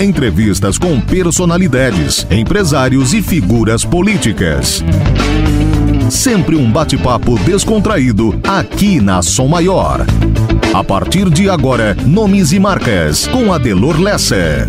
Entrevistas com personalidades, empresários e figuras políticas. Sempre um bate-papo descontraído aqui na Som Maior. A partir de agora, nomes e marcas com Adelor Lessa.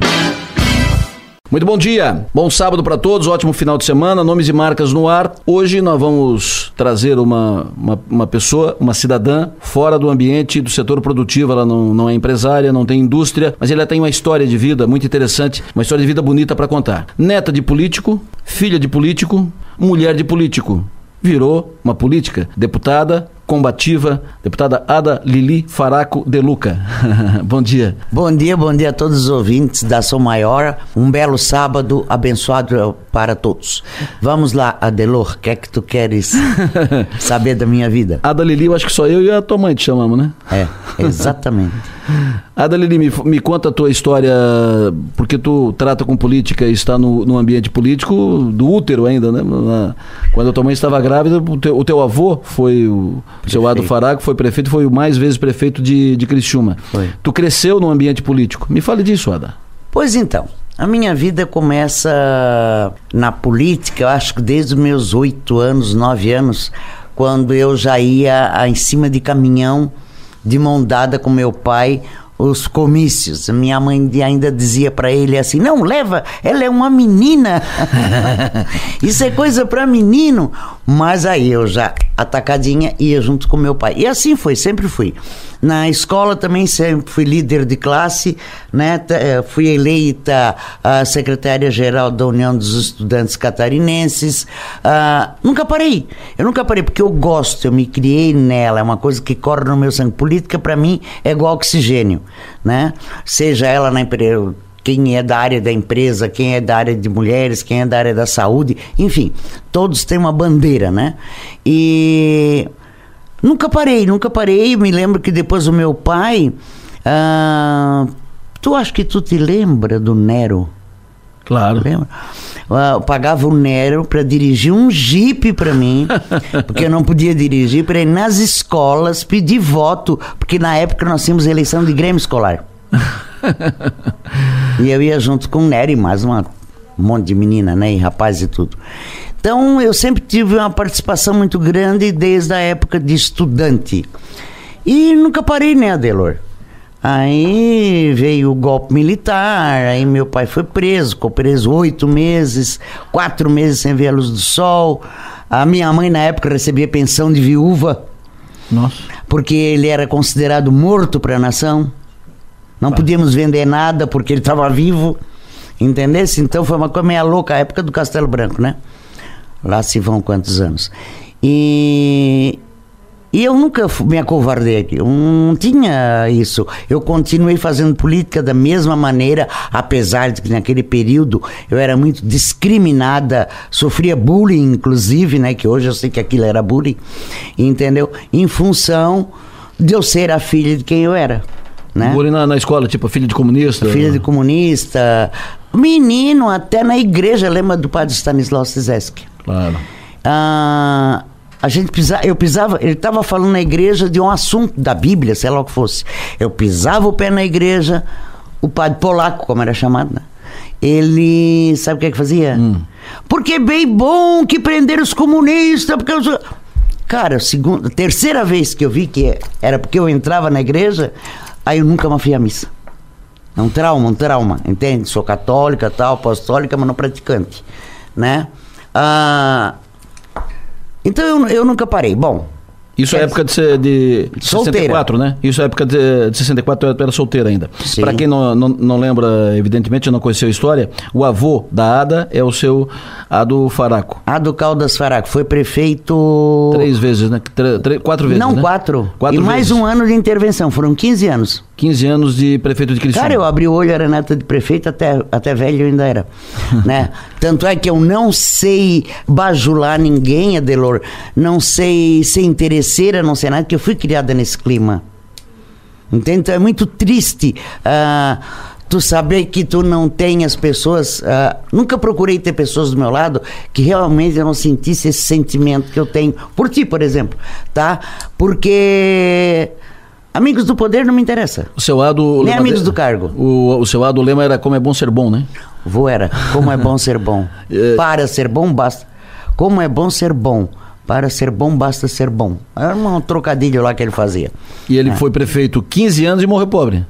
Muito bom dia, bom sábado para todos, ótimo final de semana, nomes e marcas no ar. Hoje nós vamos trazer uma, uma, uma, pessoa, uma cidadã, fora do ambiente do setor produtivo. Ela não, não é empresária, não tem indústria, mas ela tem uma história de vida muito interessante, uma história de vida bonita para contar. Neta de político, filha de político, mulher de político. Virou uma política, deputada, combativa, deputada Ada Lili Faraco de Luca. bom dia. Bom dia, bom dia a todos os ouvintes da Ação Maior. Um belo sábado abençoado para todos. Vamos lá, Adelor, o que é que tu queres saber da minha vida? Ada Lili, eu acho que só eu e a tua mãe te chamamos, né? É, exatamente. Adalili, me, me conta a tua história, porque tu trata com política e está no, no ambiente político do útero ainda, né? Na, quando a tua mãe estava grávida, o teu, o teu avô foi o prefeito. seu Ado Farago, foi prefeito, foi o mais vezes prefeito de, de Criciúma. Foi. Tu cresceu no ambiente político. Me fale disso, Ada. Pois então, a minha vida começa na política, eu acho que desde os meus oito anos, nove anos, quando eu já ia em cima de caminhão de mão dada com meu pai os comícios. Minha mãe ainda dizia para ele assim: "Não, leva, ela é uma menina". Isso é coisa para menino. Mas aí eu já atacadinha ia junto com meu pai. E assim foi, sempre fui. Na escola também sempre fui líder de classe, né? Eh, fui eleita a secretária-geral da União dos Estudantes Catarinenses. Uh, nunca parei. Eu nunca parei porque eu gosto, eu me criei nela, é uma coisa que corre no meu sangue. Política para mim é igual oxigênio, né? Seja ela na empresa quem é da área da empresa, quem é da área de mulheres, quem é da área da saúde, enfim, todos têm uma bandeira, né? E nunca parei, nunca parei. Me lembro que depois o meu pai, ah, tu acha que tu te lembra do Nero? Claro. Lembra? Eu pagava o Nero para dirigir um jipe para mim, porque eu não podia dirigir, para ir nas escolas pedir voto, porque na época nós tínhamos eleição de grêmio escolar. e eu ia junto com o Nery, mais uma, um monte de menina, né? E rapaz e tudo. Então eu sempre tive uma participação muito grande desde a época de estudante. E nunca parei, né, Adelor? Aí veio o golpe militar, aí meu pai foi preso, ficou preso oito meses, quatro meses sem ver a luz do sol. A minha mãe na época recebia pensão de viúva. Nossa. Porque ele era considerado morto para a nação. Não tá. podíamos vender nada porque ele estava vivo. Entendesse? Então foi uma coisa meio louca, a época do Castelo Branco, né? Lá se vão quantos anos. E, e eu nunca me acovardei, eu não tinha isso. Eu continuei fazendo política da mesma maneira, apesar de que naquele período eu era muito discriminada, sofria bullying, inclusive, né? Que hoje eu sei que aquilo era bullying, entendeu? Em função de eu ser a filha de quem eu era. Né? Bullying na, na escola, tipo, filha de comunista? Filha de comunista. Menino, até na igreja, lembra do padre Stanislau Sizeski? Claro. Ah, a gente pisava, eu pisava, ele estava falando na igreja de um assunto da Bíblia, sei lá o que fosse. Eu pisava o pé na igreja, o padre polaco, como era chamado, né? ele sabe o que é que fazia? Hum. Porque é bem bom que prenderam os comunistas, porque os... Cara, segunda, terceira vez que eu vi que era porque eu entrava na igreja, Aí eu nunca mais fui à missa. É um trauma, um trauma, entende? Sou católica, tal, apostólica, mas não praticante, né? Ah, então eu, eu nunca parei. Bom, isso é época de, de, de 64, né? Isso é época de, de 64, eu era solteira ainda. Para quem não, não, não, lembra, evidentemente, não conheceu a história, o avô da Ada é o seu Ado Faraco. Ado Caldas Faraco, foi prefeito... Três vezes, né? Quatro vezes, Não, né? quatro. quatro. E mais um ano de intervenção, foram 15 anos. 15 anos de prefeito de Criciúma. Cara, eu abri o olho, era neta de prefeito, até, até velho eu ainda era. né? Tanto é que eu não sei bajular ninguém, Adelor, não sei ser interesseira, não sei nada, porque eu fui criada nesse clima. Entende? Então é muito triste uh, tu saber que tu não tem as pessoas. Uh, nunca procurei ter pessoas do meu lado que realmente eu não sentisse esse sentimento que eu tenho por ti, por exemplo, tá? Porque Amigos do poder não me interessa. O seu Ado... o Nem amigos dele- do cargo. O, o seu Ado, o lema era como é bom ser bom, né? Vô era, como é bom ser bom. É. Para ser bom, basta. Como é bom ser bom. Para ser bom, basta ser bom. Era um trocadilho lá que ele fazia. E ele foi prefeito 15 anos e morreu pobre.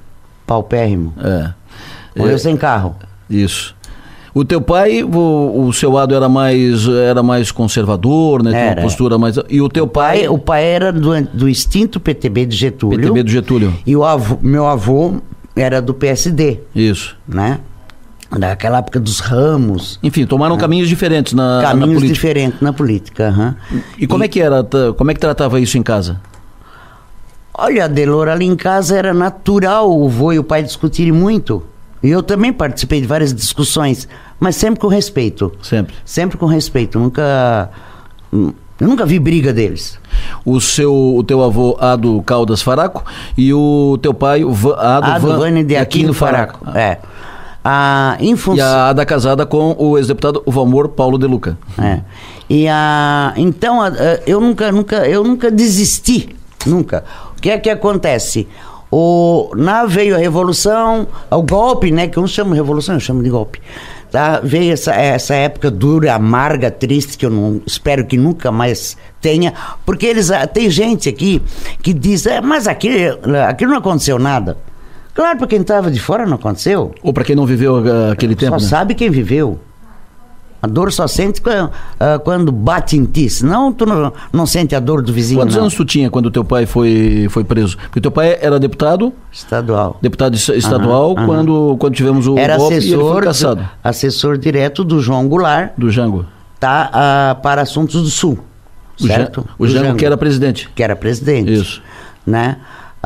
Paupérrimo. É. Morreu É, sem carro. Isso. O teu pai, o, o seu Ado era mais, era mais conservador, né? Tinha uma Era. postura mais... E o teu pai... Pai, o pai era do, do extinto PTB de Getúlio. PTB do Getúlio. E o avô- meu avô era do PSD, Isso. né? Naquela época dos ramos, Enfim, tomaram caminhos diferentes na, na caminhos política. diferentes na política. aham. E como é que era, como é que tratava isso em casa? Olha, Delor, ali em casa era natural o vô e o pai discutirem muito. E eu também participei de várias discussões, mas sempre com respeito. Sempre. Sempre com respeito. Nunca. Eu nunca vi briga deles. O seu, o teu avô Ado Caldas Faraco e o teu pai Ado, A do Van Vânia de Aquino Faraco. É. Ah, em E função. a Ada casada com o ex-deputado Valmor Paulo de Luca. É. E a, então a- a- eu nunca, nunca, eu nunca desisti, nunca. O que é que acontece? O, na veio a revolução, o golpe, né? Que eu não chamo de revolução, eu chamo de golpe. Tá? Veio essa, essa época dura, amarga, triste, que eu não espero que nunca mais tenha, porque eles ah, tem gente aqui que diz, "É, mas aquilo, aquilo não aconteceu nada. Claro, para quem estava de fora não aconteceu. Ou para quem não viveu ah, aquele tempo, Só né? sabe quem viveu. A dor só sente quando, ah, quando bate em ti. Senão tu não, não sente a dor do vizinho. Quantos não. anos tu tinha quando teu pai foi, foi preso? Porque teu pai era deputado, Estadual. deputado es- estadual, Aham, aham. Quando, quando tivemos o Era golpe e assessor, do- assessor direto do João Goulart Do Jango. tá, ah, para assuntos do Sul. O, Jan- certo? o Do Jango, que era presidente. que era presidente. Isso. Né?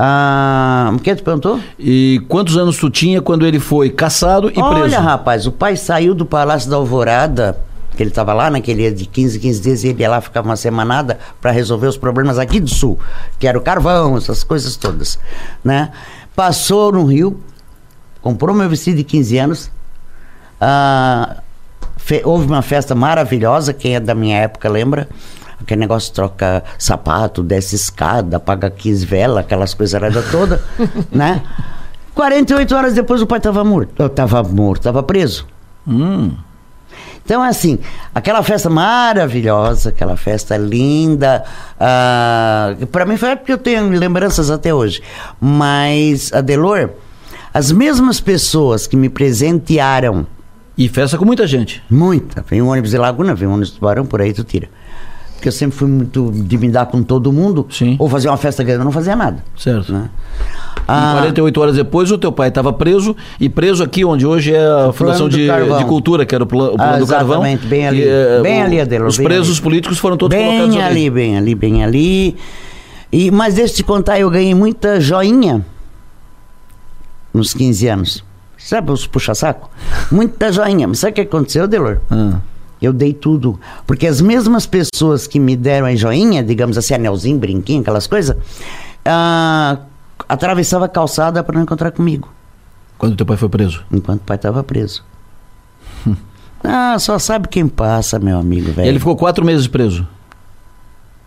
Ah, o que tu perguntou? E quantos anos tu tinha quando ele foi caçado e Olha, preso? rapaz, o pai saiu do Palácio da Alvorada, que ele estava lá naquele dia de 15, 15 dias, e ele ia lá ficar uma semanada para resolver os problemas aqui do Sul, que era o carvão, essas coisas todas, né? Passou no Rio, comprou meu vestido de 15 anos, ah, houve uma festa maravilhosa, quem é da minha época lembra, aquele negócio troca sapato, desce escada, apaga 15 velas, aquelas coisas toda, né? 48 horas depois o pai estava morto. Eu tava morto, estava preso. Hum. Então, assim, aquela festa maravilhosa, aquela festa linda, ah, para mim foi porque eu tenho lembranças até hoje. Mas, Adelor, as mesmas pessoas que me presentearam, E festa com muita gente. muita, vem um ônibus de Laguna, vem um ônibus de Tubarão, por aí tu tira. Porque eu sempre fui muito de me dar com todo mundo, Sim. ou fazer uma festa grande, eu não fazia nada. Certo. Né? E Ah, 48 horas depois, o teu pai estava preso e preso aqui, onde hoje é a Fundação de, de Cultura, que era o, pla- o plano Ah, do Carvão. exatamente, bem ali. E, eh, Bem o- ali, Adelor, Os bem presos ali. políticos foram todos bem colocados ali. ali, bem ali, bem ali. E, mas deixa eu te contar, eu ganhei muita joinha nos 15 anos. Sabe os puxa-saco? Muita joinha. Mas sabe o que aconteceu, Delor? Ah. Eu dei tudo. Porque as mesmas pessoas que me deram a joinha, digamos assim, anelzinho, brinquinho, aquelas coisas, ah, atravessava a calçada para não encontrar comigo, Quando teu pai foi preso. enquanto o pai estava preso. ah, só sabe quem passa, meu amigo, velho. Ele ficou quatro meses preso.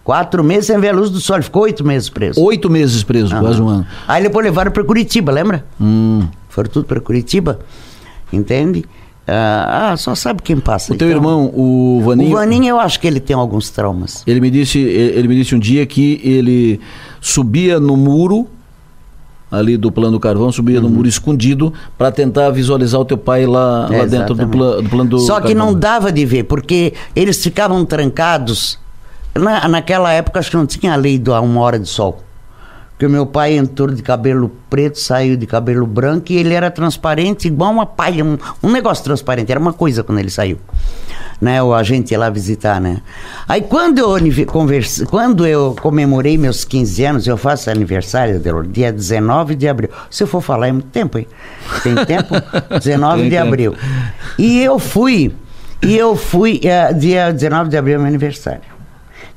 Quatro meses sem ver a luz do sol, ele ficou oito meses preso. Oito meses preso, Aham. quase um ano. Aí depois levaram para Curitiba, lembra? Hum. Foram tudo para Curitiba, entende? Ah, ah, só sabe quem passa. O teu então. irmão, o Vaninho, O Vaninho, eu acho que ele tem alguns traumas. ele me disse, ele me disse um dia que ele subia no muro ali do plano do carvão, subia Uhum. no muro escondido para tentar visualizar o teu pai lá, lá dentro do, pla- do plano do Só que carvão. não dava de ver, porque eles ficavam trancados. Na, naquela época, acho que não tinha a lei da uma hora de sol. Porque meu pai entrou de cabelo preto, saiu de cabelo branco e ele era transparente, igual uma palha, um, um negócio transparente. Era uma coisa quando ele saiu. Né, o agente ia lá visitar, né? Aí quando eu converse, quando eu comemorei meus 15 anos, eu faço aniversário, Delor, dia 19 de abril. Se eu for falar é muito tempo, hein? Tem tempo? 19 Tem de tempo. abril. E eu fui, e eu fui, eh, dia 19 de abril é meu aniversário.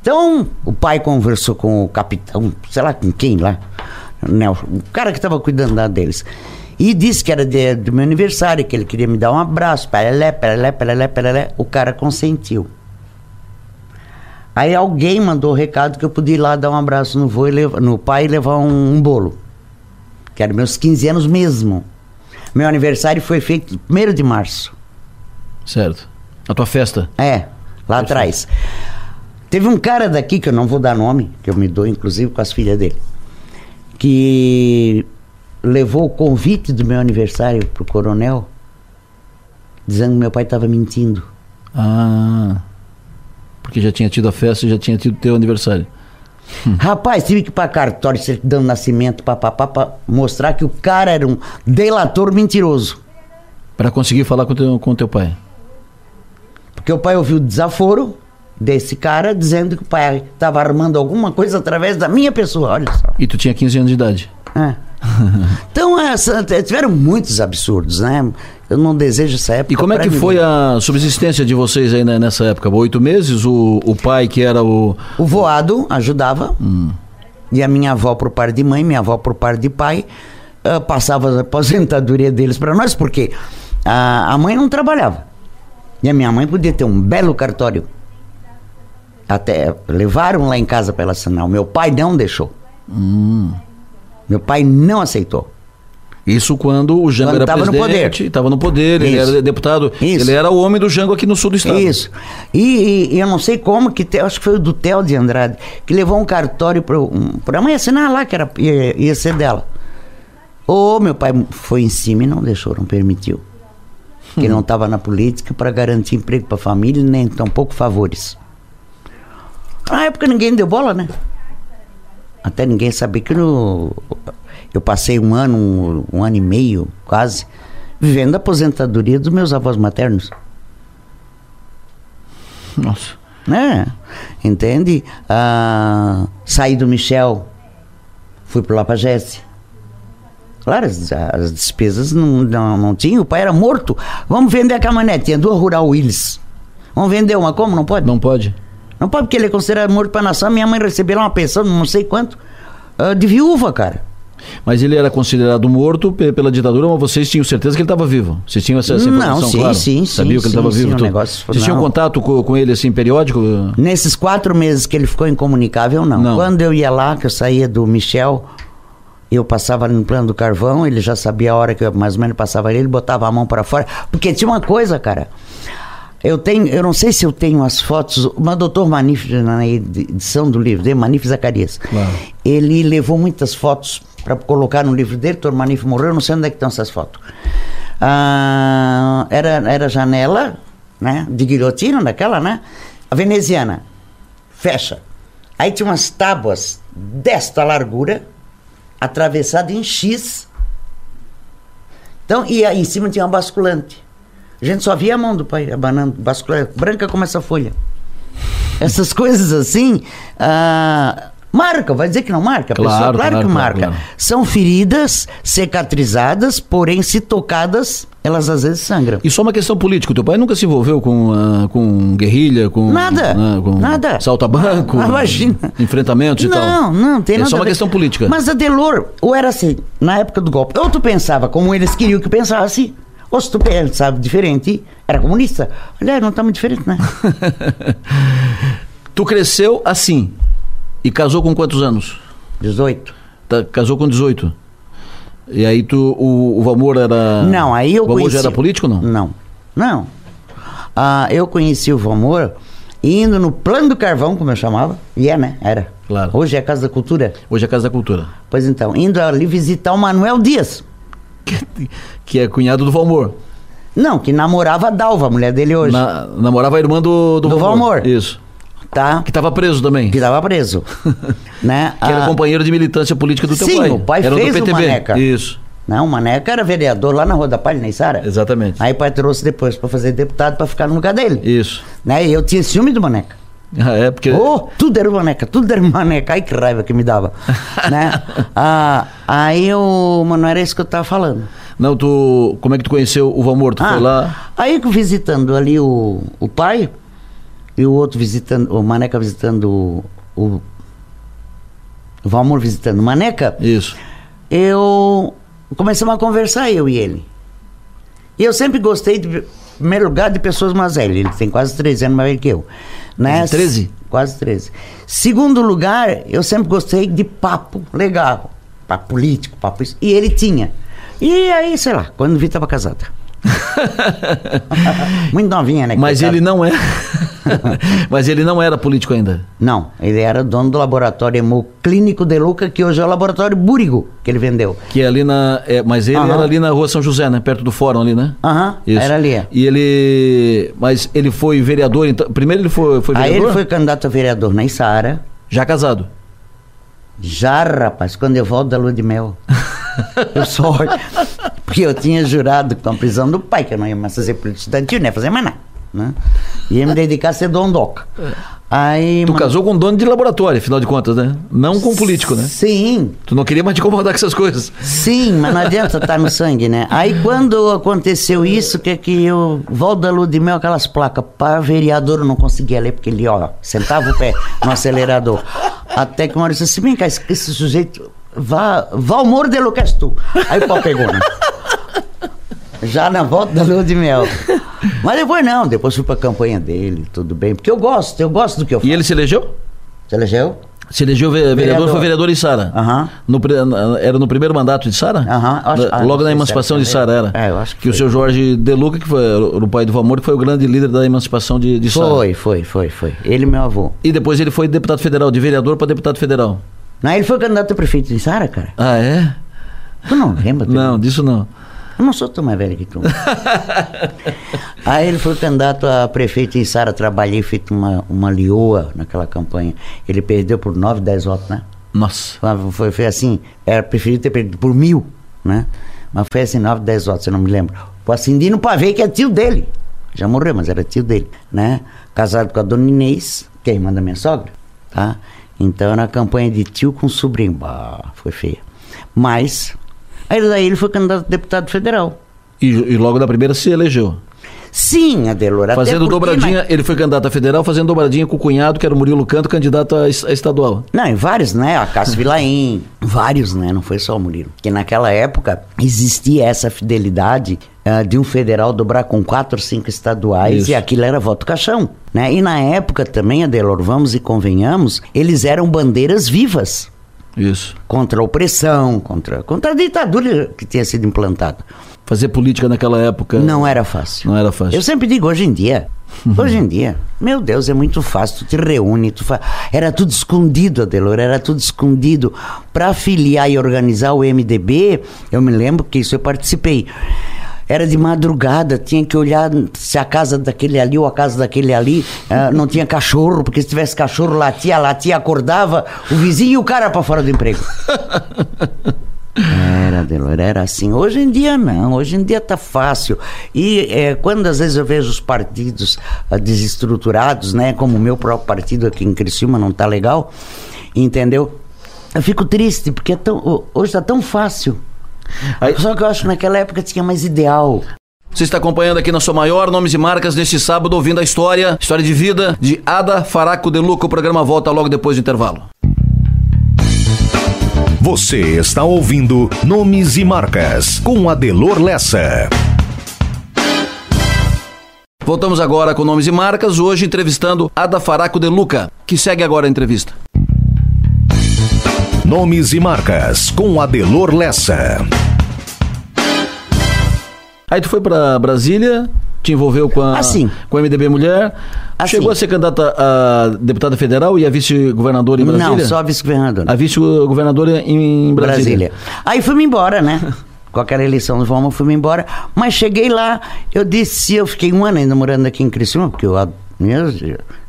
Então, o pai conversou com o capitão, sei lá com quem lá, né, o cara que estava cuidando lá deles. E disse que era de- do meu aniversário, que ele queria me dar um abraço, perelé, perelé, perelé, perelé. O cara consentiu. Aí alguém mandou o recado que eu podia ir lá dar um abraço no, vô levar- no pai e levar um, um bolo. que eram meus 15 anos mesmo. Meu aniversário foi feito 1 de março. Certo. A tua festa? É, lá atrás. Teve um cara daqui, que eu não vou dar nome, que eu me dou inclusive com as filhas dele, que levou o convite do meu aniversário pro coronel, dizendo que meu pai estava mentindo. Ah. Porque já tinha tido a festa e já tinha tido teu aniversário. Rapaz, tive que ir pra cartório, certidão de nascimento, papapá, pra mostrar que o cara era um delator mentiroso. Pra conseguir falar com teu, com teu pai. Porque o pai ouviu o desaforo desse cara dizendo que o pai estava armando alguma coisa através da minha pessoa, olha só. E tu tinha 15 anos de idade. É. Então, essa, tiveram muitos absurdos, né? Eu não desejo essa época. E como é que ninguém. foi a subsistência de vocês aí né, nessa época? Oito meses? O, o pai que era o. O voado ajudava. E a minha avó por par de mãe, minha avó por par de pai, ah, passava a aposentadoria deles para nós, porque a, a mãe não trabalhava. E a minha mãe podia ter um belo cartório. Até levaram lá em casa para ela assinar. O meu pai não deixou. Meu pai não aceitou. Isso quando o Jango Quando era tava no presidente, poder. estava no poder, ele Isso. era deputado. Isso. Ele era o homem do Jango aqui no sul do estado. Isso. E, e- eu não sei como que, acho que foi o do Theo de Andrade, que levou um cartório para um, a mãe assinar lá, que era, ia, ia ser dela. Ô, meu pai foi em cima e não deixou, não permitiu. Que não estava na política para garantir emprego para a família, nem tampouco favores. Na época ninguém deu bola, né? Até ninguém sabia que no, eu passei um ano, um, um ano e meio, quase, vivendo a aposentadoria dos meus avós maternos Nossa. né? Entende? Ah, saí do Michel, fui pro Lapagesse. Claro, as, as despesas não, não, não tinha, o pai era morto. Vamos vender a caminhonete, tinha duas Rural Willis. Vamos vender uma, como? Não pode? Não pode? Não pode porque ele é considerado morto para a nação. Minha mãe recebeu lá uma pensão, não sei quanto, ah, de viúva, cara. Mas ele era considerado morto pe- pela ditadura, mas vocês tinham certeza que ele estava vivo. Vocês tinham essa, essa Não, informação, sim, claro? sim, Sabia sim, que ele estava vivo? sim, tudo. negócio- Vocês tinham não. contato com, com ele assim periódico? Nesses quatro meses que ele ficou incomunicável, não. Não. Quando eu ia lá, que eu saía do Michel, eu passava no plano do carvão, ele já sabia a hora que eu mais ou menos passava ali, ele botava a mão para fora. Porque tinha uma coisa, cara. Eu tenho, eu não sei se eu tenho as fotos, o doutor Manif, na edição do livro dele, Manif Zacarias, Claro. ele levou muitas fotos para colocar no livro dele, doutor Manif morreu, eu não sei onde é que estão essas fotos. Ah, era, era janela, né, de guilhotina daquela, né, a veneziana, fecha. Aí tinha umas tábuas desta largura, atravessada em X. Então, e aí em cima tinha uma basculante. A gente só via a mão do pai abanando, basculante, branca como essa folha. Essas coisas assim, ah, marca, vai dizer que não marca? Claro, pessoa, claro, claro, que marca. claro. São feridas cicatrizadas, porém, se tocadas, elas às vezes sangram. E só uma questão política. Teu pai nunca se envolveu com, ah, com guerrilha, com. Nada, ah, com nada. Salto a banco, Ah, imagina. enfrentamentos e tal. Não, não, tem é nada só a uma questão política. Mas a Delor, ou era assim, na época do golpe, ou tu pensava como eles queriam que pensasse, ou se tu pensava diferente, era comunista. Olha, não tá muito diferente, né? Tu cresceu assim e casou com quantos anos? 18. Tá, casou com 18. E aí tu, o, o Valmor era. Não, aí eu O Valmor conheci... já era político não? Não, não. Ah, eu conheci o Valmor indo no Plano do Carvão, como eu chamava, e é, né? Era. Claro. Hoje é a Casa da Cultura. Hoje é a Casa da Cultura. Pois então, indo ali visitar o Manuel Dias. Que é cunhado do Valmor. Não, que namorava a Dalva, a mulher dele hoje. Na- namorava a irmã do, do, Do Valmor. Isso. Tá? Que estava preso também. Que Que estava preso. né? era Ah, companheiro de militância política do teu Sim, pai. o pai era fez do o PTB. Maneca. Isso. Não, o Maneca era vereador lá na Rua da Palha, nem Sara. Exatamente. Aí o pai trouxe depois para fazer deputado para ficar no lugar dele. Isso. Né? E eu tinha ciúme do Maneca. Ah, é, porque. Oh, tudo era Maneca, tudo era Maneca. Ai, que raiva que me dava. né? ah, aí o. Mas não era isso que eu tava falando. Não, tu. Como é que tu conheceu o Valmor? Tu Ah, foi lá. Aí visitando ali o, o pai e o outro visitando, o Maneca visitando o. o Valmor visitando o Maneca, Isso. eu começamos a conversar, eu e ele. E eu sempre gostei, de, primeiro lugar, de pessoas mais velhas. Ele tem quase 13 anos mais velho que eu. Né? 13? Quase 13. Segundo lugar, eu sempre gostei de papo legal. para político, para isso. E ele tinha. E aí, sei lá, quando vi, estava casada. Muito novinha, né? Mas ele não é. Mas ele não era político ainda. Não, ele era dono do laboratório hemoclínico de Luca, que hoje é o laboratório Búrigo, que ele vendeu. Que é ali na. é, mas ele Aham. era ali na rua São José, né? Perto do fórum ali, né? Aham, Isso. era ali. é. E ele. Mas ele foi vereador, então. Primeiro ele foi, foi Aí vereador? ele foi candidato a vereador na Isara. Já casado. Já, rapaz, quando eu volto da lua de mel. eu só. Porque eu tinha jurado com a prisão do pai, que eu não ia mais fazer política estudantil, não ia fazer mais nada. Né? Ia me dedicar a ser dondoca. Aí. Tu mano, casou com um dono de laboratório, afinal de contas, né? Não com um político, né? Sim, Tu não queria mais te incomodar com essas coisas. Sim, mas não adianta estar no sangue, né? Aí quando aconteceu isso, que é que eu volto da lua de mel, aquelas placas, para vereador eu não conseguia ler, porque ele, ó, sentava o pé no acelerador. Até que uma hora eu disse assim, vem cá, esse, esse sujeito, vá, Moro de lo que és tu. Aí o pau pegou, né? Já na volta da lua de mel. Mas depois não, depois fui pra campanha dele, tudo bem. Porque eu gosto, eu gosto do que eu faço. E ele se elegeu? Você elegeu? Se elegeu ve- vereador, Vereador. foi vereador em Sara. Aham. No Era no primeiro mandato de Sara? Ah, Logo na se emancipação de Sara era. É, eu acho que Que o seu Jorge De Luca, que foi o pai do Valmor, que foi o grande líder da emancipação de, de Sara. Foi, foi, foi, foi. Ele e meu avô. E depois ele foi deputado federal, de vereador para deputado federal. Não, ele foi candidato a prefeito de Sara, cara. Ah, é? Tu não lembra? Não, disso não. Eu não sou tão mais velho que tu. Aí ele foi candidato a prefeito em Sara, trabalhei feito uma, uma lioa naquela campanha. Ele perdeu por 9, 10 votos, né? Nossa. Foi, foi, assim, era preferido ter perdido por mil, né? Mas foi assim, 9, 10 votos, eu não me lembro. O Acindino Pavei, que é tio dele. Já morreu, mas era tio dele, né? Casado com a dona Inês, que é irmã da minha sogra, tá? Então era uma campanha de tio com sobrinho. Bah, foi feia. Mas, aí daí ele foi candidato a deputado federal. E, e logo da primeira se elegeu. Sim, Adelor. Fazendo porque dobradinha, na- ele foi candidato a federal, fazendo dobradinha com o cunhado, que era o Murilo Canto, candidato a, es- a estadual. Não, em vários, né? A Cássio Vilaim, vários, né? Não foi só o Murilo. Porque naquela época existia essa fidelidade ah, de um federal dobrar com quatro ou cinco estaduais Isso. e aquilo era voto caixão, né? E na época também, Adelor, vamos e convenhamos, eles eram bandeiras vivas Isso. contra a opressão, contra, contra a ditadura que tinha sido implantada. Fazer política naquela época. Não era fácil. Não era fácil. Eu sempre digo, hoje em dia, hoje em dia, meu Deus, é muito fácil, tu te reúne, tu fa... era tudo escondido, Adelor, era tudo escondido. Para afiliar e organizar o MDB, eu me lembro que isso eu participei. Era de madrugada, tinha que olhar se a casa daquele ali ou a casa daquele ali ah, não tinha cachorro, porque se tivesse cachorro, latia, latia, acordava o vizinho e o cara para fora do emprego. Era, Delor, era assim. Hoje em dia não, hoje em dia tá fácil. E é, quando às vezes eu vejo os partidos ah, desestruturados, né, como o meu próprio partido aqui em Criciúma não tá legal, entendeu? Eu fico triste, porque é tão, ho- hoje tá tão fácil. Aí- Só que eu acho que naquela época tinha mais ideal. Você está acompanhando aqui na sua maior Nomes e Marcas neste sábado, ouvindo a história, história de vida de Ada Faraco de Luca. O programa volta logo depois do intervalo. Você está ouvindo Nomes e Marcas com Adelor Lessa. Voltamos agora com Nomes e Marcas, hoje entrevistando Ada Faraco de Luca, que segue agora a entrevista. Nomes e Marcas com Adelor Lessa. Aí tu foi para Brasília, te envolveu com a, Assim. com a MDB Mulher, Assim. chegou a ser candidata a deputada federal e a vice-governadora em Brasília? Não, só vice-governador. A vice-governadora em Brasília. Brasília. Aí fui-me embora, né? Com aquela eleição do Vamos, fui-me embora. Mas cheguei lá, eu disse, eu fiquei um ano ainda morando aqui em Criciúma, porque eu, meu,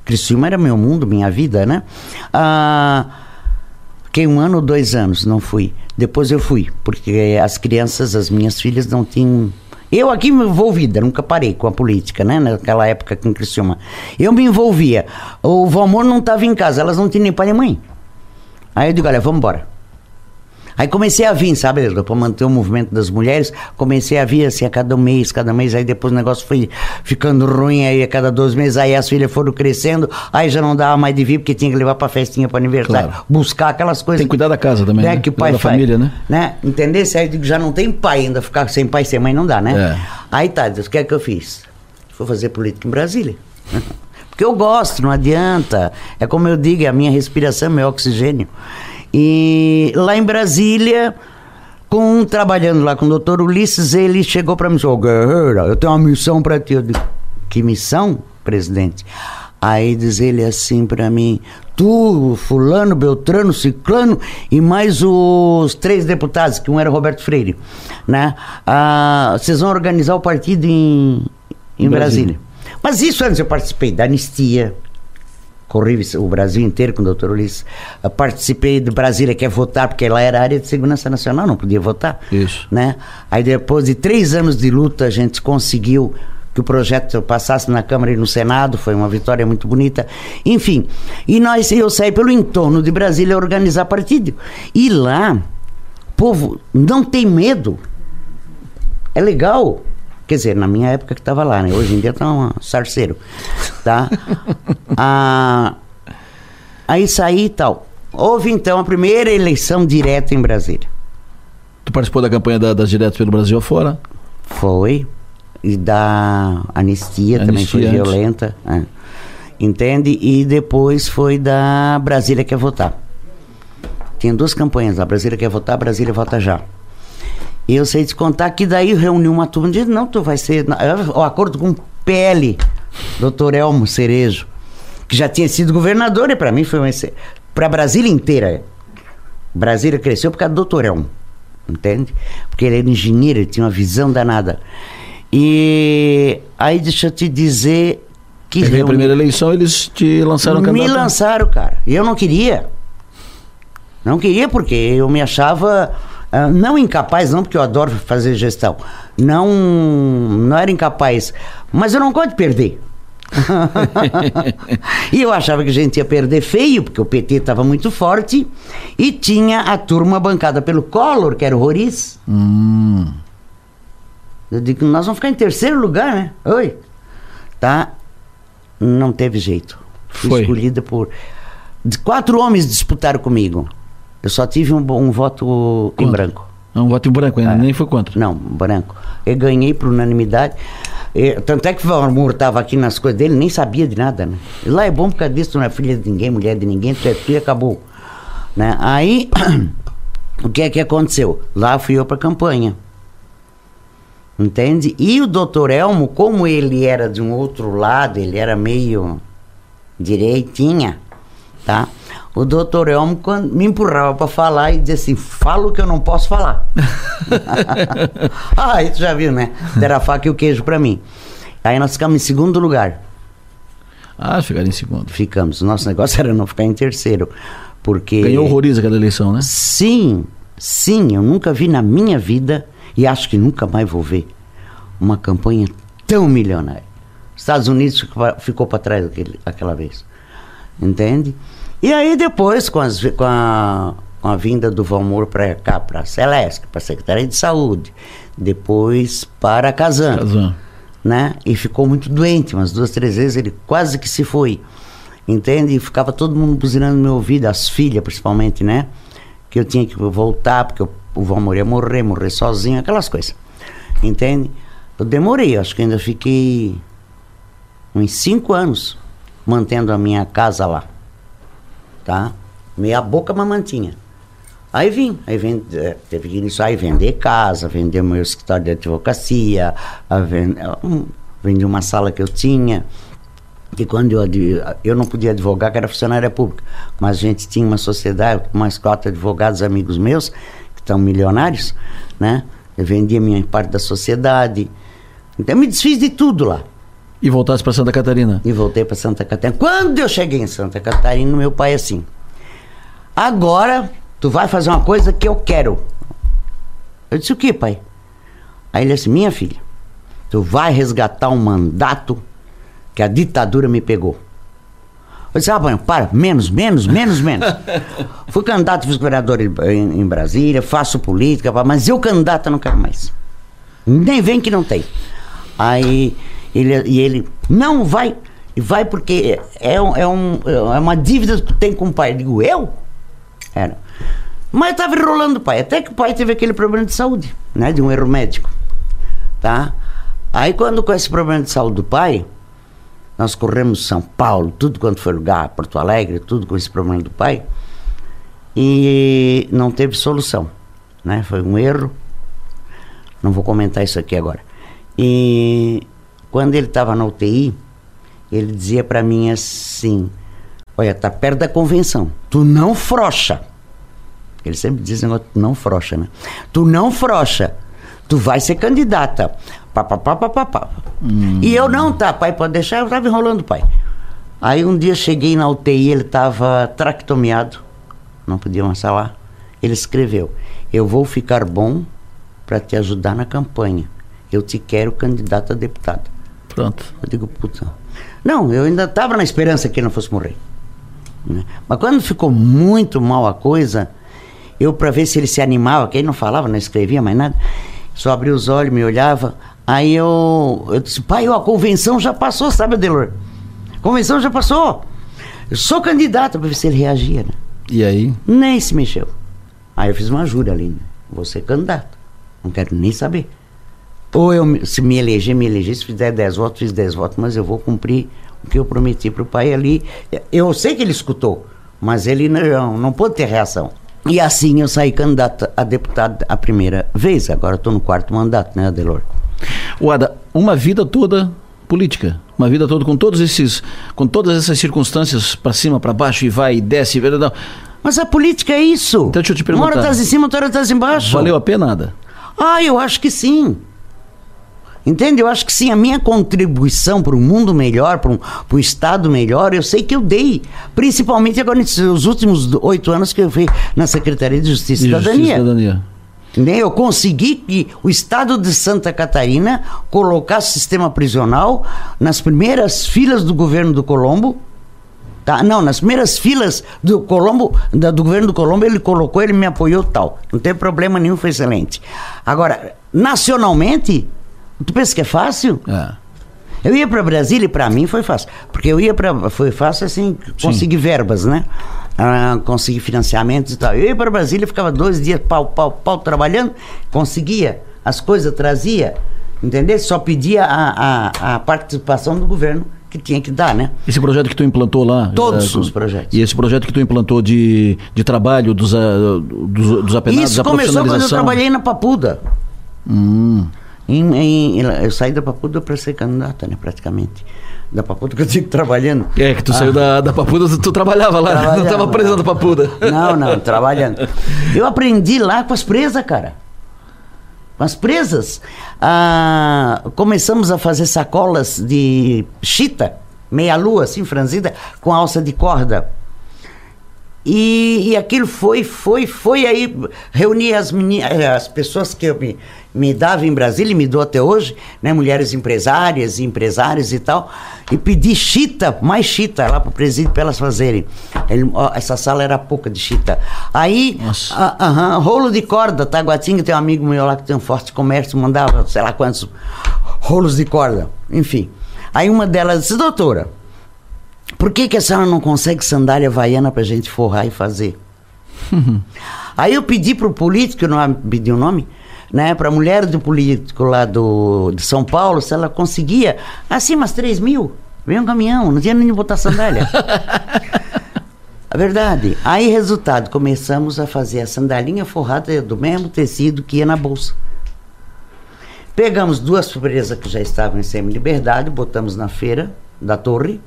Criciúma era meu mundo, minha vida, né? Ah, fiquei um ano ou dois anos, não fui. Depois eu fui, porque as crianças, as minhas filhas não tinham... Eu aqui me envolvida, nunca parei com a política, né? Naquela época aqui em Criciúma. Eu me envolvia. O Valmor não estava em casa, elas não tinham nem pai nem mãe. Aí eu digo, olha, vamos embora. Aí comecei a vir, sabe, para manter o movimento das mulheres, comecei a vir assim a cada mês, cada mês, aí depois o negócio foi ficando ruim, aí a cada dois meses, aí as filhas foram crescendo, aí já não dava mais de vir, porque tinha que levar pra festinha, para aniversário, Claro. buscar aquelas coisas. Tem que cuidar da casa também, né? Que o pai da faz. família, né? né? Entendesse? Aí já não tem pai ainda, ficar sem pai, sem mãe não dá, né? É. Aí tá, Deus, o que é que eu fiz? Fui fazer política em Brasília. Porque eu gosto, não adianta. É como eu digo, é a minha respiração, meu oxigênio. E lá em Brasília, com trabalhando lá com o doutor Ulisses, ele chegou para mim e disse: Ô Guerreiro, eu tenho uma missão para ti. Eu digo, que missão, presidente? Aí diz ele assim para mim: tu, Fulano, Beltrano, Ciclano e mais os três deputados, que um era Roberto Freire, né? Ah, vocês vão organizar o partido em, em Brasília. Brasília. Mas isso antes eu participei da anistia, corri o Brasil inteiro com o doutor Ulisses. Participei do Brasília Quer Votar, porque lá era área de segurança nacional, não podia votar. Isso. Né? Aí depois de três anos de luta, a gente conseguiu que o projeto passasse na Câmara e no Senado, foi uma vitória muito bonita. Enfim, e nós, eu saí pelo entorno de Brasília organizar partido. E lá, o povo não tem medo. É legal. Quer dizer, na minha época que estava lá, né? Hoje em dia tá um sarceiro, tá? ah, aí saí e tal. Houve então a primeira eleição direta em Brasília. Tu participou da campanha da, das diretas pelo Brasil afora? Foi. E da anistia, anistia também foi antes. violenta. É. Entende? E depois foi da Brasília Quer Votar. Tinha duas campanhas, a Brasília Quer Votar, Brasília Vota Já. E eu sei te contar que daí reuniu uma turma e disse, não, tu vai ser. O acordo com PL, doutor Elmo Cerejo, que já tinha sido governador, e para mim foi um. Para Brasília inteira. Brasília cresceu por causa do doutor Elmo. Entende? Porque ele era engenheiro, ele tinha uma visão danada. E aí deixa eu te dizer que. Reuni... a primeira eleição eles te lançaram candidato? Me lançaram, cara. E eu não queria. Não queria porque eu me achava ah, não incapaz, não, porque eu adoro fazer gestão. Não, não era incapaz. Mas eu não gosto de perder. e eu achava que a gente ia perder feio, porque o PT estava muito forte, e tinha a turma bancada pelo Collor, que era o Roriz. Hum. Eu digo, nós vamos ficar em terceiro lugar, né? Oi. Tá? Não teve jeito. Fui Foi. escolhida por. Quatro homens disputaram comigo. Eu só tive um, um voto em branco. Um voto em branco, ainda é. nem foi contra? Não, branco. Eu ganhei por unanimidade. E, tanto é que o Valmor estava aqui nas coisas dele, nem sabia de nada, né? E lá é bom por causa disso, tu não é filha de ninguém, mulher de ninguém, tu é filho e acabou. Né? Aí, o que é que aconteceu? Lá fui eu para campanha. Entende? E o doutor Elmo, como ele era de um outro lado, ele era meio direitinha, tá? O doutor Elmo quando me empurrava para falar e dizia assim, falo que eu não posso falar. ah, isso já viu, né? Deram a faca e o queijo para mim. Aí nós ficamos em segundo lugar. Ah, ficaram em segundo. Ficamos. Nosso negócio era não ficar em terceiro. Porque. Ganhou horroriza aquela eleição, né? Sim, sim. Eu nunca vi na minha vida, e acho que nunca mais vou ver, uma campanha tão milionária. Estados Unidos ficou para trás daquele, aquela vez. Entende? E aí depois, com, as, com, a, com a vinda do Valmor para cá, para a Celeste, para a Secretaria de Saúde, depois para a Casan, Casan, né? E ficou muito doente, umas duas, três vezes ele quase que se foi, entende? E ficava todo mundo buzinando no meu ouvido, as filhas principalmente, né? Que eu tinha que voltar, porque o, o Valmor ia morrer, morrer sozinho, aquelas coisas, entende? Eu demorei, acho que ainda fiquei uns cinco anos mantendo a minha casa lá tá? Meia boca mamantinha. Aí vim, aí vim, é, teve que iniciar e vender casa, vender meu escritório de advocacia, vend, um, vendi uma sala que eu tinha, que quando eu, eu não podia advogar, que era funcionária pública, mas a gente tinha uma sociedade mais quatro advogados amigos meus, que estão milionários, né? Eu vendia minha parte da sociedade, então eu me desfiz de tudo lá. E voltasse para Santa Catarina? E voltei para Santa Catarina. Quando eu cheguei em Santa Catarina, meu pai assim: Agora tu vai fazer uma coisa que eu quero. Eu disse: O que, pai? Aí ele disse: Minha filha, tu vai resgatar um mandato que a ditadura me pegou. Eu disse: Ah, pai, para, menos, menos, menos, menos. Fui candidato a vereador em, em, Brasília, faço política, mas eu candidato não quero mais. Nem vem que não tem. Aí ele, e ele, não, vai. Vai porque é, é, um, é uma dívida que tu tem com o pai. Eu digo, eu? Era. Mas estava enrolando o pai. Até que o pai teve aquele problema de saúde, né? De um erro médico. Tá? Aí quando com esse problema de saúde do pai, nós corremos São Paulo, tudo quanto foi lugar, Porto Alegre, tudo com esse problema do pai. e não teve solução, né? Foi um erro. Não vou comentar isso aqui agora. E quando ele estava na UTI, ele dizia para mim assim: Olha, tá perto da convenção. Tu não frocha. Ele sempre diz negócio, tu não frocha, né? Tu não frocha. Tu vai ser candidata. Pá, pá, pá, pá, pá, pá. Hum. E eu não, tá, pai, pode deixar, eu tava enrolando, pai. Aí um dia cheguei na UTI, ele tava tractomeado, não podia mais falar. Ele escreveu: Eu vou ficar bom para te ajudar na campanha. Eu te quero candidato a deputado. Pronto. Eu digo, puta. Não, eu ainda estava na esperança que ele não fosse morrer. Né? Mas quando ficou muito mal a coisa, eu, para ver se ele se animava, que ele não falava, não escrevia mais nada, só abria os olhos, me olhava. Aí eu, eu disse, pai, a convenção já passou, sabe, Adelor? A convenção já passou. Eu sou candidato para ver se ele reagia, né? E aí? Nem se mexeu. Aí eu fiz uma jura ali, né? Vou ser candidato. Não quero nem saber. Ou eu, se me eleger, me eleger. Se fizer 10 votos, fiz 10 votos, mas eu vou cumprir o que eu prometi para o pai ali. Eu sei que ele escutou, mas ele não, não pôde ter reação. E assim eu saí candidato a deputado a primeira vez. Agora estou no quarto mandato, né, Adelor? O Ada, uma vida toda política, uma vida toda com todos esses, com todas essas circunstâncias para cima, para baixo e vai e desce, não. Mas a política é isso. Então deixa eu te perguntar. Uma hora estás em cima, outra hora estás embaixo. Valeu a pena nada? Ah, eu acho que sim. Entende? Eu acho que sim, a minha contribuição para um mundo melhor, para um pro Estado melhor, eu sei que eu dei. Principalmente agora nesses últimos oito anos que eu fui na Secretaria de Justiça e Cidadania. Cidadania. Eu consegui que o Estado de Santa Catarina colocasse o sistema prisional nas primeiras filas do governo do Colombo. Tá? Não, nas primeiras filas do Colombo, do governo do Colombo, ele colocou, ele me apoiou tal. Não teve problema nenhum, foi excelente. Agora, nacionalmente, Tu pensa que é fácil? É. Eu ia para Brasília e para mim foi fácil. Porque eu ia para. Foi fácil assim, conseguir Sim. verbas, né? Ah, conseguir financiamentos e tal. Eu ia para Brasília, ficava dois dias pau, pau, pau trabalhando, conseguia, as coisas trazia, entendeu? Só pedia a, a, a participação do governo que tinha que dar, né? Esse projeto que tu implantou lá? Todos é, os projetos. E esse projeto que tu implantou de, de trabalho dos, dos, dos apenados, Isso começou quando eu trabalhei na Papuda. Hum. Em, em, eu saí da Papuda para ser candidata, né, praticamente. Da Papuda que eu digo trabalhando. É, que tu ah. saiu da, da Papuda, tu, tu trabalhava lá, trabalhava, não estava presa da Papuda. Não, não, trabalhando. Eu aprendi lá com as presas, cara. Com as presas. Ah, começamos a fazer sacolas de chita, meia-lua, assim, franzida, com alça de corda. E, e aquilo foi, foi, foi aí, reuni as, meninas, eh, as pessoas que eu me, me dava em Brasília e me dou até hoje, né, mulheres empresárias, empresários e tal, e pedi chita, mais chita lá para o presídio para elas fazerem. Ele, ó, essa sala era pouca de chita. Aí, a, rolo de corda, Taguatinga tem um amigo meu lá que tem um forte comércio, mandava sei lá quantos rolos de corda, enfim. Aí uma delas disse, doutora, por que, que a senhora não consegue sandália havaiana pra gente forrar e fazer? Aí eu pedi pro político, não pedi o um nome, né, pra mulher do político lá do, de São Paulo, se ela conseguia, assim, umas 3 mil. Vem um caminhão, não tinha nem de botar sandália. a verdade. Aí, resultado, começamos a fazer a sandalinha forrada do mesmo tecido que ia na bolsa. Pegamos duas presas que já estavam em semi-liberdade, botamos na feira da torre,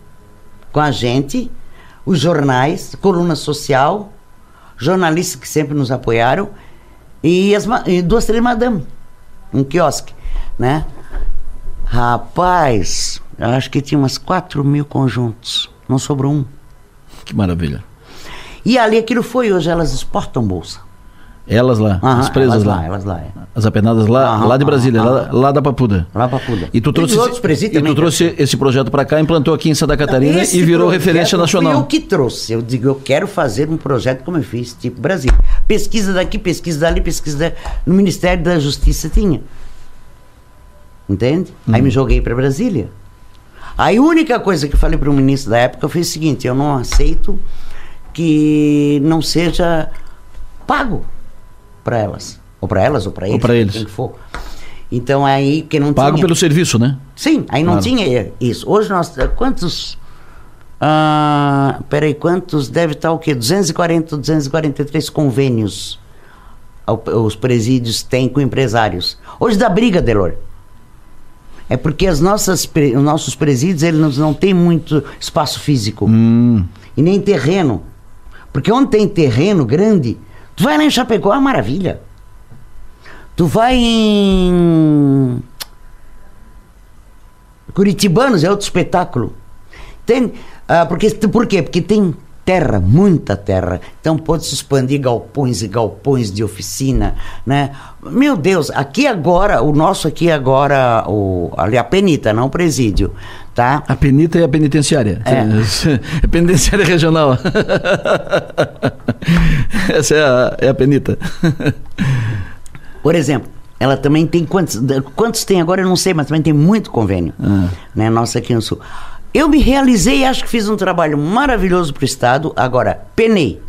com a gente, os jornais, coluna social, jornalistas que sempre nos apoiaram e, as, e duas, três madame, um quiosque, né? Rapaz, eu acho que tinha umas 4 mil conjuntos, não sobrou um. Que maravilha. E ali aquilo foi, hoje elas exportam bolsa. Elas lá, as presas lá, lá. Elas lá, é. As apenadas lá, lá de Brasília, lá, lá, da Papuda. Lá da Papuda. E tu trouxe, esse, e tu trouxe esse projeto para cá, implantou aqui em Santa Catarina e virou referência nacional. Fui eu que trouxe. Eu digo, eu quero fazer um projeto como eu fiz, tipo Brasil. Pesquisa daqui, pesquisa dali, pesquisa dali. No Ministério da Justiça tinha. Entende? Hum. Aí me joguei para Brasília. Aí a única coisa que eu falei para o ministro da época foi o seguinte: eu não aceito que não seja pago para elas. Ou para elas, ou para eles. Ou para eles. Quem for. Então aí que não Pago tinha. pelo serviço, né? Sim, aí não claro. tinha isso. Hoje nós. Quantos Ah, peraí, quantos? Deve estar o quê? 240, 243 convênios os presídios têm com empresários. Hoje dá briga, Delor. É porque as nossas, os nossos presídios eles não têm muito espaço físico. Hum. E nem terreno. Porque onde tem terreno grande, tu vai lá em Chapecó, é uma maravilha. Tu vai em Curitibanos, é outro espetáculo. Tem, ah, porque, por quê? Porque tem terra, muita terra. Então pode-se expandir galpões e galpões de oficina, né? Meu Deus, aqui agora, o nosso aqui agora, o, ali a penita, não o presídio, tá? A penita é a penitenciária. É. é penitenciária regional. Essa é a, é a penita. Por exemplo, ela também tem quantos, quantos tem agora eu não sei, mas também tem muito convênio, Ah. né? Nossa aqui no sul. Eu me realizei, acho que fiz um trabalho maravilhoso pro Estado. Agora, penei.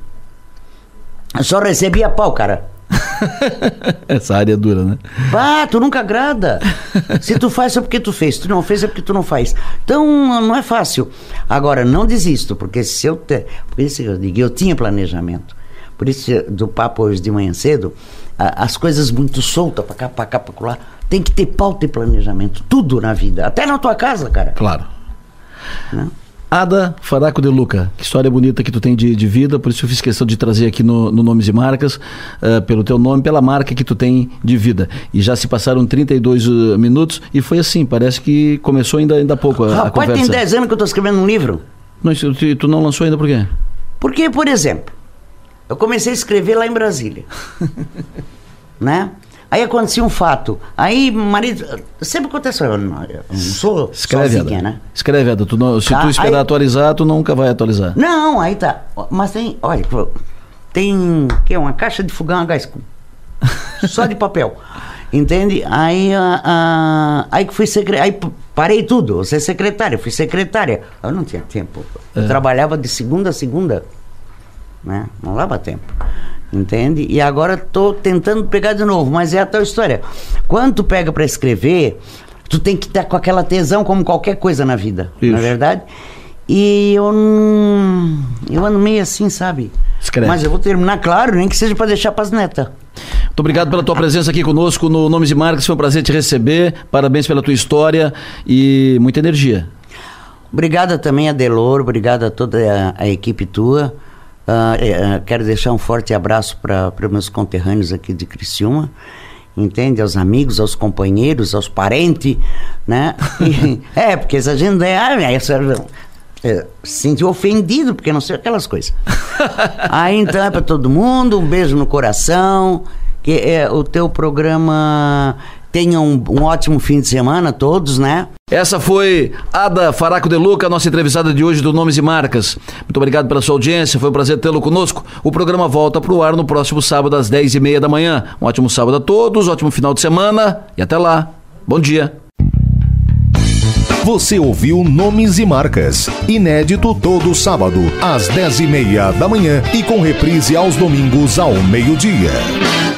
Eu só recebia pau, cara. Essa área é dura, né? Ah, tu nunca agrada. Se tu faz é porque tu fez, se tu não fez é porque tu não faz. Então não é fácil. Agora, não desisto, porque se eu te... por isso que eu digo, eu tinha planejamento. Por isso, do papo hoje de manhã cedo, a- as coisas muito soltas pra cá, pra cá, pra lá, tem que ter pauta e planejamento. Tudo na vida. Até na tua casa, cara. Claro. Né? Ada Faraco de Luca, que história bonita que tu tem de, de vida, por isso eu fiz questão de trazer aqui no, no Nomes e Marcas, eh, pelo teu nome, pela marca que tu tem de vida. E já se passaram 32 uh, minutos e foi assim, parece que começou ainda, ainda há pouco a, a Rapaz, tem conversa. 10 anos que eu tô escrevendo um livro. Não, tu, tu não lançou ainda por quê? Porque, por exemplo, eu comecei a escrever lá em Brasília. né? Aí acontecia um fato. Aí, marido. Sempre acontece. Eu não, eu não sou Escreve, sozinha, né? Escreve. Tu não- se Tá, tu esperar aí- atualizar, tu nunca vai atualizar. Não, aí tá. Mas tem. Olha, tem. que é Uma caixa de fogão a gás. com- Só de papel. Entende? Aí, ah, ah, aí que fui secretária. Aí parei tudo. Você é secretária, fui secretária. Eu não tinha tempo. Eu É. trabalhava de segunda a segunda. Né? Não dava tempo. Entende? E agora tô tentando pegar de novo, mas é a tal história. Quando tu pega para escrever, tu tem que estar com aquela tesão como qualquer coisa na vida. Isso. Não é verdade? E eu não. Eu ando meio assim, sabe? Escreve. Mas eu vou terminar, claro, nem que seja para deixar pras netas. Muito obrigado pela tua presença aqui conosco no Nomes e Marcas. Foi um prazer te receber. Parabéns pela tua história e muita energia. Obrigada também a Delor, obrigada a toda a, a equipe tua. Ah, quero deixar um forte abraço para meus conterrâneos aqui de Criciúma, entende? Aos amigos, aos companheiros, aos parentes, né? E- é, porque se a gente der, ah, essa, é, se sentiu ofendido, porque não sei aquelas coisas. Aí então é para todo mundo, um beijo no coração, que é, o teu programa tenha um, um ótimo fim de semana, todos, né? Essa foi Ada Faraco de Luca, nossa entrevistada de hoje do Nomes e Marcas. Muito obrigado pela sua audiência, foi um prazer tê-lo conosco. O programa volta para o ar no próximo sábado às 10 e meia da manhã. Um ótimo sábado a todos, ótimo final de semana e até lá. Bom dia. Você ouviu Nomes e Marcas, inédito todo sábado, às 10 e meia da manhã e com reprise aos domingos ao meio-dia.